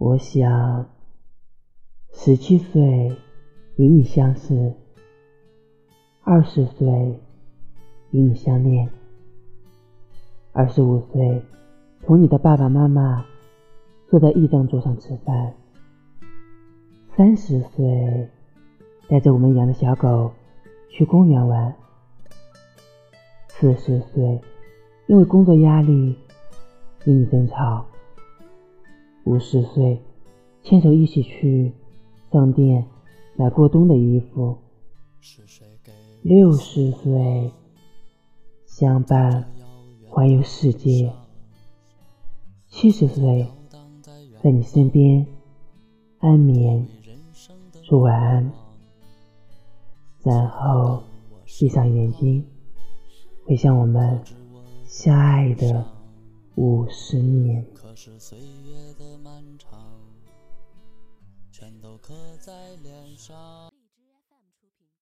我想，十七岁与你相识，二十岁与你相恋，二十五岁同你的爸爸妈妈坐在一张桌上吃饭，三十岁带着我们养的小狗去公园玩，四十岁因为工作压力与你争吵。五十岁，牵手一起去商店买过冬的衣服；六十岁，相伴环游世界；七十岁，在你身边安眠说晚安，然后闭上眼睛，回想我们相爱的五十年。可是岁月的漫长，全都刻在脸上。